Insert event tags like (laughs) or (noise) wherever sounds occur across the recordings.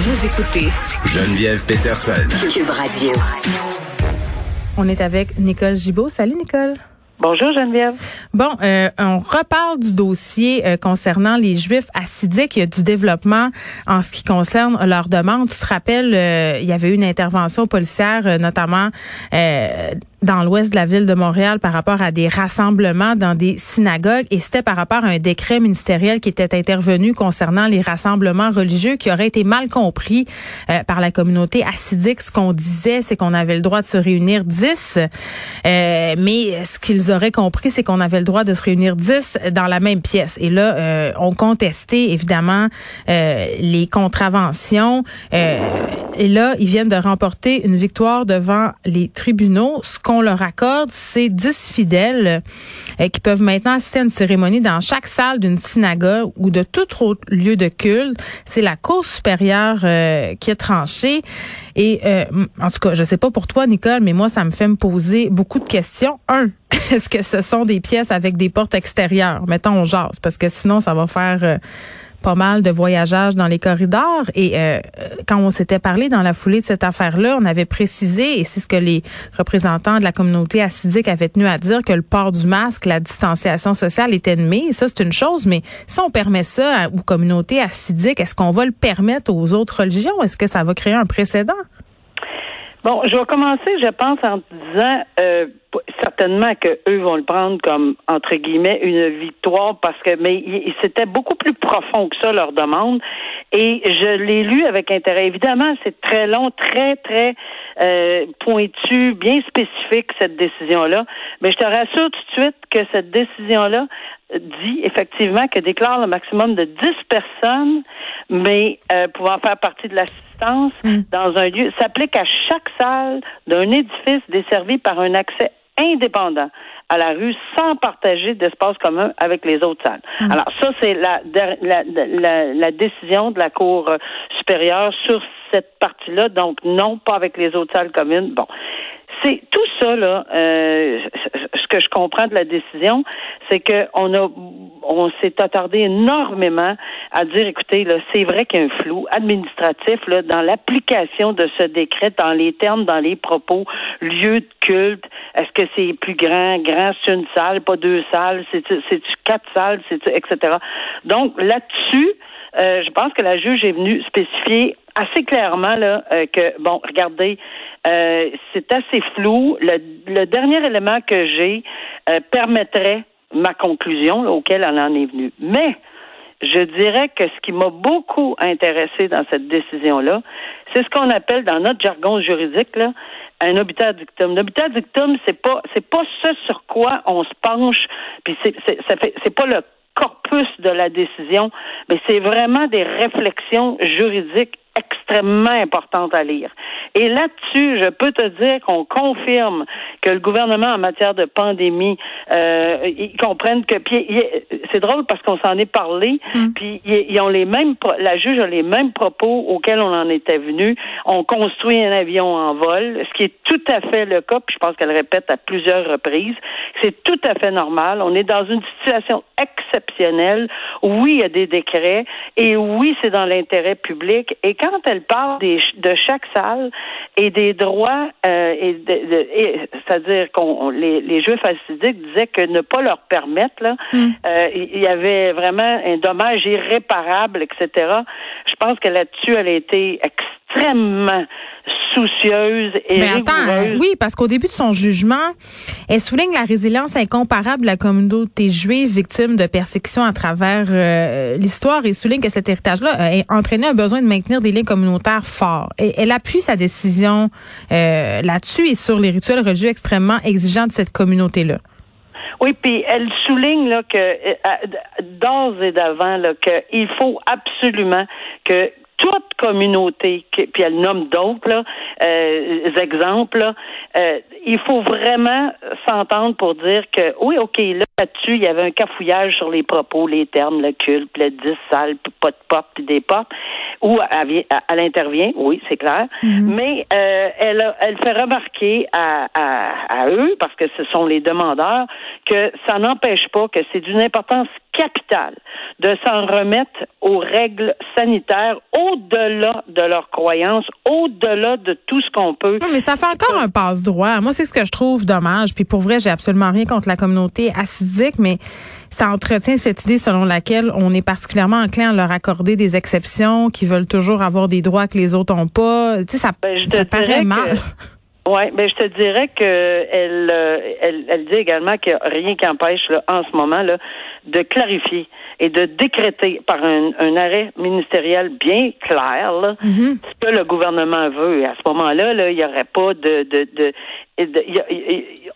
Vous écoutez Geneviève Peterson. Cube Radio. On est avec Nicole Gibault. Salut Nicole. Bonjour Geneviève. Bon, euh, on reparle du dossier euh, concernant les Juifs assidiques. Il y a du développement en ce qui concerne leur demande. Tu te rappelles, euh, il y avait eu une intervention policière, notamment dans l'ouest de la ville de Montréal par rapport à des rassemblements dans des synagogues et c'était par rapport à un décret ministériel qui était intervenu concernant les rassemblements religieux qui aurait été mal compris par la communauté assidique. Ce qu'on disait, c'est qu'on avait le droit de se réunir 10, mais ce qu'ils auraient compris, c'est qu'on avait le droit de se réunir 10 dans la même pièce. Et là, euh, on contestait évidemment euh, les contraventions. Euh, et là, ils viennent de remporter une victoire devant les tribunaux. Qu'on leur accorde, c'est 10 fidèles qui peuvent maintenant assister à une cérémonie dans chaque salle d'une synagogue ou de tout autre lieu de culte. C'est la Cour supérieure qui a tranché. Et en tout cas, je sais pas pour toi, Nicole, mais moi, ça me fait me poser beaucoup de questions. Un, (laughs) est-ce que ce sont des pièces avec des portes extérieures? Mettons, on jase, parce que sinon, ça va faire euh, pas mal de voyageage dans les corridors. Et euh, quand on s'était parlé dans la foulée de cette affaire-là, on avait précisé, et c'est ce que les représentants de la communauté assidique avaient tenu à dire, que le port du masque, la distanciation sociale est ennemie. Ça, c'est une chose, mais si on permet ça aux communautés assidiques, est-ce qu'on va le permettre aux autres religions? Est-ce que ça va créer un précédent? Bon, je vais commencer, je pense, en disant euh, certainement que eux vont le prendre comme entre guillemets une victoire parce que mais c'était beaucoup plus profond que ça leur demande et je l'ai lu avec intérêt. Évidemment, c'est très long, très très euh, pointu, bien spécifique cette décision là. Mais je te rassure tout de suite que cette décision là dit effectivement que déclare le maximum de 10 personnes, mais euh, pouvant faire partie de l'assistance mm. dans un lieu, s'applique à chaque salle d'un édifice desservi par un accès indépendant à la rue sans partager d'espace commun avec les autres salles. Mm. Alors ça, c'est la, la, la, la, décision de la Cour supérieure sur cette partie-là. Donc non, pas avec les autres salles communes. Bon. C'est tout ça, là, euh, ce que je comprends de la décision, c'est qu'on a on s'est attardé énormément à dire, écoutez, là, c'est vrai qu'il y a un flou administratif là, dans l'application de ce décret, dans les termes, dans les propos, lieu de culte, est-ce que c'est plus grand, grand, c'est une salle, pas deux salles, c'est c'est quatre salles, c'est etc. Donc là-dessus, euh, je pense que la juge est venue spécifier assez clairement là euh, que bon, regardez, euh, c'est assez flou. Le, dernier élément que j'ai permettrait ma conclusion auquel elle en est venue. Mais je dirais que ce qui m'a beaucoup intéressé dans cette décision-là, c'est ce qu'on appelle dans notre jargon juridique là, un habitat dictum. L'habitat dictum, c'est pas c'est pas ce sur quoi on se penche, puis c'est c'est pas le corpus de la décision, mais c'est vraiment des réflexions juridiques extrêmement importante à lire. Et là-dessus, je peux te dire qu'on confirme que le gouvernement en matière de pandémie, euh, ils comprennent que c'est drôle parce qu'on s'en est parlé, mm. puis ils, ont les mêmes la juge a les mêmes propos auxquels on en était venu. On construit un avion en vol, ce qui est tout à fait le cas, puis je pense qu'elle répète à plusieurs reprises. C'est tout à fait normal. On est dans une situation exceptionnelle. Oui, il y a des décrets et oui, c'est dans l'intérêt public. Et quand quand elle parle de chaque salle et des droits, euh, et, c'est-à-dire qu'on les, les Juifs assidiques disaient que ne pas leur permettre, là, hmm. euh, il y avait vraiment un dommage irréparable, etc. Je pense que là-dessus, elle a été extrêmement soucieuse et Mais attends, oui, parce qu'au début de son jugement, elle souligne la résilience incomparable de la communauté juive victime de persécutions à travers euh, l'histoire et souligne que cet héritage-là a entraîné un besoin de maintenir des liens communautaires forts. Et elle appuie sa décision euh, là-dessus et sur les rituels religieux extrêmement exigeants de cette communauté-là. Oui, puis elle souligne là que euh, d'ores et d'avant là qu'il faut absolument que toute communauté, puis elle nomme d'autres euh, exemples, euh, il faut vraiment s'entendre pour dire que oui, ok, là-dessus, il y avait un cafouillage sur les propos, les termes, le culte, le 10 salles, puis pas de porte, puis des portes, où elle, intervient, oui, c'est clair, mm-hmm. mais euh, elle, elle fait remarquer à, à, à eux, parce que ce sont les demandeurs, que ça n'empêche pas que c'est d'une importance capital de s'en remettre aux règles sanitaires au-delà de leurs croyances, au-delà de tout ce qu'on peut. mais ça fait encore un passe-droit. Moi, c'est ce que je trouve dommage. Puis pour vrai, j'ai absolument rien contre la communauté acidique, mais ça entretient cette idée selon laquelle on est particulièrement enclin à leur accorder des exceptions, qui veulent toujours avoir des droits que les autres n'ont pas. Tu sais, ça, ben, je paraît mal. (laughs) Oui, ben je te dirais que elle, euh, elle, elle dit également qu'il n'y a rien qui empêche là, en ce moment là, de clarifier et de décréter par un, un arrêt ministériel bien clair là, mm-hmm. ce que le gouvernement veut. Et à ce moment-là, là, il n'y aurait pas de, de, de,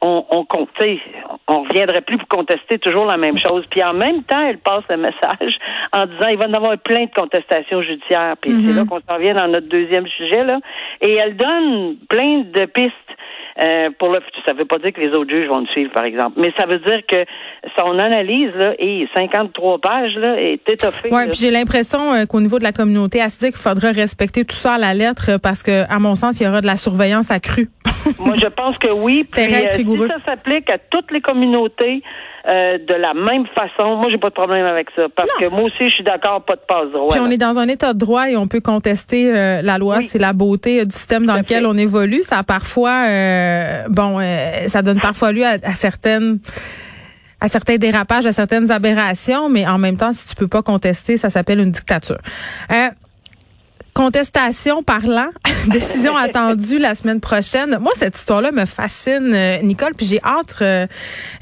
on, on comptait, on reviendrait plus pour contester toujours la même chose. Puis en même temps, elle passe le message en disant il va y en avoir plein de contestations judiciaires. Puis c'est mm-hmm. là qu'on s'en vient dans notre deuxième sujet là. Et elle donne plein de pistes euh, pour le futur. Ça ne veut pas dire que les autres juges vont le suivre, par exemple, mais ça veut dire que son analyse là, est 53 pages là, est étoffée. Oui, puis j'ai l'impression euh, qu'au niveau de la communauté acidique, il faudra respecter tout ça à la lettre parce que, à mon sens, il y aura de la surveillance accrue. (laughs) Moi, je pense que oui. (laughs) Puis, euh, si ça s'applique à toutes les communautés, euh, de la même façon. Moi, j'ai pas de problème avec ça parce que moi aussi, je suis d'accord, pas de passe droit. Puis on est dans un état de droit et on peut contester euh, la loi. C'est la beauté euh, du système dans lequel on évolue. Ça a parfois, bon, ça donne parfois lieu à, certaines à certains dérapages, à certaines aberrations, mais en même temps, si tu peux pas contester, ça s'appelle une dictature. Contestation parlant, (laughs) décision (laughs) attendue la semaine prochaine. Moi, cette histoire-là me fascine, euh, Nicole, puis j'ai hâte euh,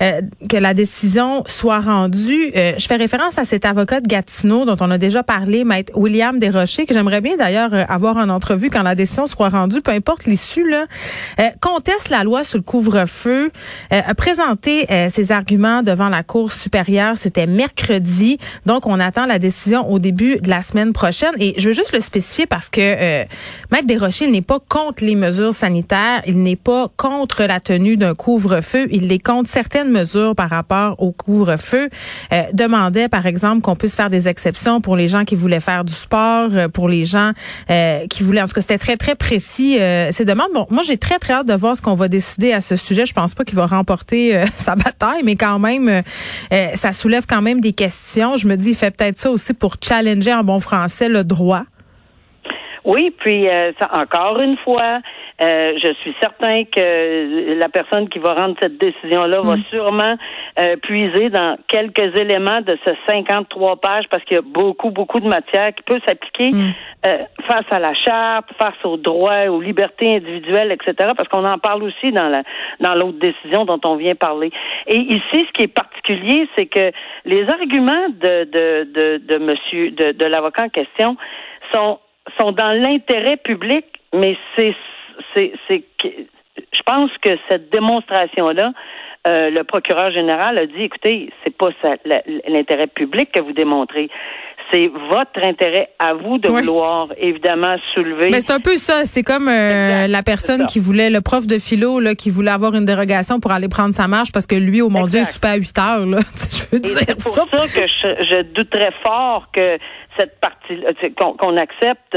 euh, que la décision soit rendue. je fais référence à cet avocat de Gatineau dont on a déjà parlé, maître William Desrochers, que j'aimerais bien d'ailleurs avoir en entrevue quand la décision soit rendue, peu importe l'issue. Là, conteste la loi sur le couvre-feu, a présenté ses arguments devant la Cour supérieure. C'était mercredi, donc on attend la décision au début de la semaine prochaine. Et je veux juste le spécifier parce que euh, Maître Desrochers, il n'est pas contre les mesures sanitaires, il n'est pas contre la tenue d'un couvre-feu, il est contre certaines mesures par rapport au couvre-feu. Euh, demandait, par exemple, qu'on puisse faire des exceptions pour les gens qui voulaient faire du sport, euh, pour les gens euh, qui voulaient... En tout cas, c'était très, très précis, ces demandes. Bon, moi, j'ai très, très hâte de voir ce qu'on va décider à ce sujet. Je pense pas qu'il va remporter (laughs) sa bataille, mais quand même, ça soulève quand même des questions. Je me dis, il fait peut-être ça aussi pour challenger en bon français le droit. Oui, puis euh, ça, encore une fois, euh, je suis certain que la personne qui va rendre cette décision-là va mm. sûrement euh, puiser dans quelques éléments de ce 53 pages parce qu'il y a beaucoup, beaucoup de matière qui peut s'appliquer mm. face à la charte, face aux droits, aux libertés individuelles, etc. Parce qu'on en parle aussi dans la dans l'autre décision dont on vient parler. Et ici, ce qui est particulier, c'est que les arguments de de de, de monsieur de, de l'avocat en question sont sont dans l'intérêt public, mais c'est c'est c'est je pense que cette démonstration là euh, le procureur général a dit écoutez, c'est pas l'intérêt public que vous démontrez, c'est votre intérêt à vous de vouloir évidemment soulever. Mais c'est un peu ça. C'est comme euh, la personne qui voulait, le prof de philo, là, qui voulait avoir une dérogation pour aller prendre sa marche parce que lui, au mon Dieu, il super à 8 heures. Là. (laughs) je veux dire c'est pour ça, que je, je, douterais fort que cette partie, qu'on accepte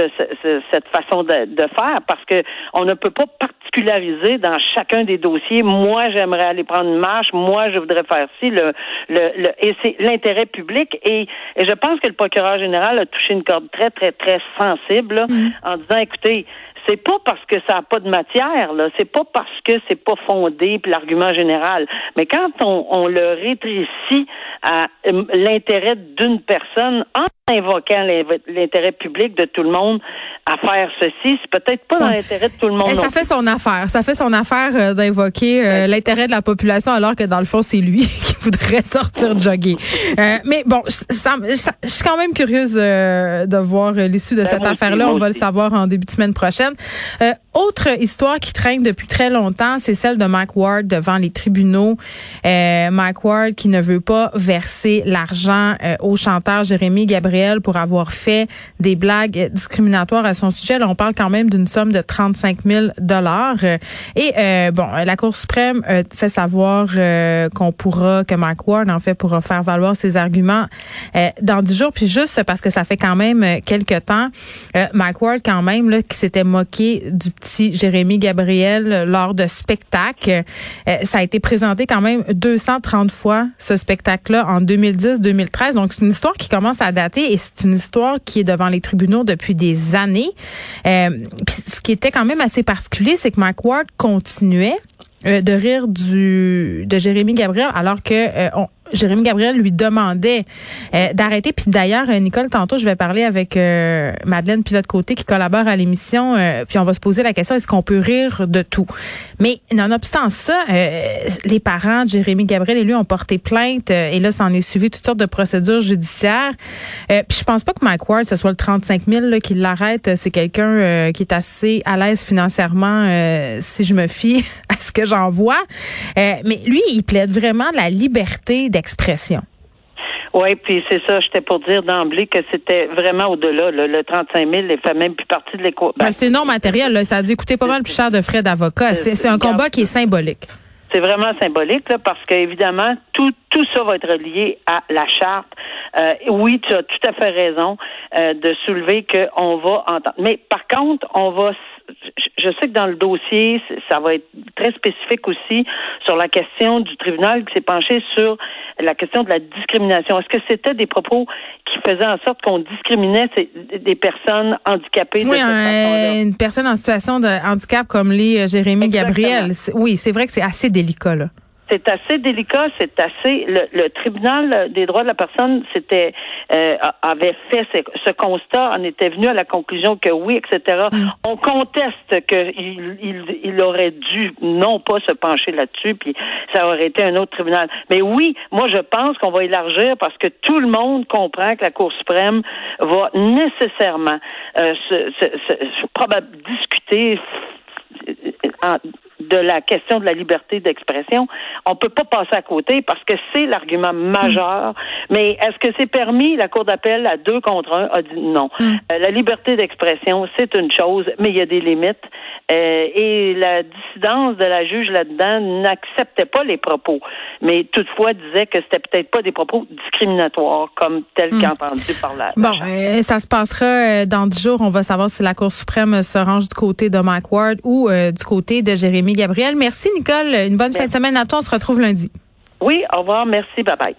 cette façon de, de, faire parce que on ne peut pas particulariser dans chacun des dossiers. Moi, j'aimerais aller prendre une marche. Moi, je voudrais faire ci. Le, le, le et c'est l'intérêt public. Et, et je pense que le procureur général a touché une corde très, très, très sensible mm. en disant, écoutez, c'est pas parce que ça n'a pas de matière, là, c'est pas parce que c'est pas fondé puis l'argument général. Mais quand on, on le rétrécit à euh, l'intérêt d'une personne en invoquant l'intérêt public de tout le monde à faire ceci, c'est peut-être pas dans l'intérêt de tout le monde. Et ça fait son affaire. Ça fait son affaire euh, d'invoquer euh, l'intérêt de la population alors que dans le fond, c'est lui (laughs) qui voudrait sortir jogger. mais bon, je suis quand même curieuse de voir l'issue de ben, cette affaire-là. On va le savoir en début de semaine prochaine. Euh, autre histoire qui traîne depuis très longtemps, c'est celle de Mike Ward devant les tribunaux. Euh, Mike Ward qui ne veut pas verser l'argent euh, au chanteur Jérémy Gabriel pour avoir fait des blagues discriminatoires à son sujet. Là, on parle quand même d'une somme de 35 000 dollars. Et bon, la Cour suprême fait savoir qu'on pourra que Mike Ward, en fait, pourra faire valoir ses arguments dans dix jours. Puis juste parce que ça fait quand même quelques temps, Mike Ward, quand même, là, qui s'était moqué du petit Jérémy Gabriel lors de spectacles. ça a été présenté quand même 230 fois, ce spectacle-là, en 2010-2013. Donc, c'est une histoire qui commence à dater et c'est une histoire qui est devant les tribunaux depuis des années. Euh, ce qui était quand même assez particulier, c'est que Mike Ward continuait euh, de rire du de Jérémy Gabriel alors que euh, on, Jérémy Gabriel lui demandait euh, d'arrêter. Puis d'ailleurs, euh, Nicole, tantôt, je vais parler avec euh, Madeleine Pilote-Côté qui collabore à l'émission. puis on va se poser la question, est-ce qu'on peut rire de tout? Mais nonobstant ça, les parents de Jérémy Gabriel et lui ont porté plainte. et là, ça en est suivi toutes sortes de procédures judiciaires. puis je pense pas que Mike ce soit le 35 000 là, qui l'arrête. C'est quelqu'un qui est assez à l'aise financièrement, si je me fie (laughs) à ce que j'en vois. mais lui, il plaide vraiment la liberté expression. Oui, puis c'est ça, j'étais pour dire d'emblée que c'était vraiment au-delà. Le 35 000 ne fait même plus partie de l'éco. Ben, c'est non matériel. Ça a dû coûter pas mal plus cher de frais d'avocat. C'est un combat qui est symbolique. C'est vraiment symbolique là, parce qu'évidemment, tout, tout ça va être lié à la charte. Euh, oui, tu as tout à fait raison euh, de soulever qu'on va entendre. Mais par contre, on va je sais que dans le dossier, ça va être très spécifique aussi sur la question du tribunal qui s'est penché sur la question de la discrimination. Est-ce que c'était des propos qui faisaient en sorte qu'on discriminait des personnes handicapées? Oui, une personne en situation de handicap comme les euh, Jérémy Gabriel. Oui, c'est vrai que c'est assez délicat, là c'est assez délicat, c'est assez. Le, tribunal des droits de la personne s'était euh, avait fait ce, constat, en était venu à la conclusion que oui, etc. Mm. On conteste qu'il il, il, aurait dû non pas se pencher là-dessus, puis ça aurait été un autre tribunal. Mais oui, moi je pense qu'on va élargir parce que tout le monde comprend que la Cour suprême va nécessairement euh, se, se, se, discuter en, de la question de la liberté d'expression, on peut pas passer à côté parce que c'est l'argument majeur. Mais est-ce que c'est permis? La Cour d'appel à deux contre un a dit non. Mm. Euh, la liberté d'expression, c'est une chose, mais il y a des limites. Euh, et la dissidence de la juge là-dedans n'acceptait pas les propos, mais toutefois disait que c'était peut-être pas des propos discriminatoires comme tel mm. qu'entendu par la. Bon, euh, ça se passera dans dix jours. On va savoir si la Cour suprême se range du côté de Mike Ward ou du côté de Jérémy Gabriel. Merci, Nicole. Une bonne fin de semaine à toi. On se retrouve lundi. Oui, au revoir. Merci. Bye bye.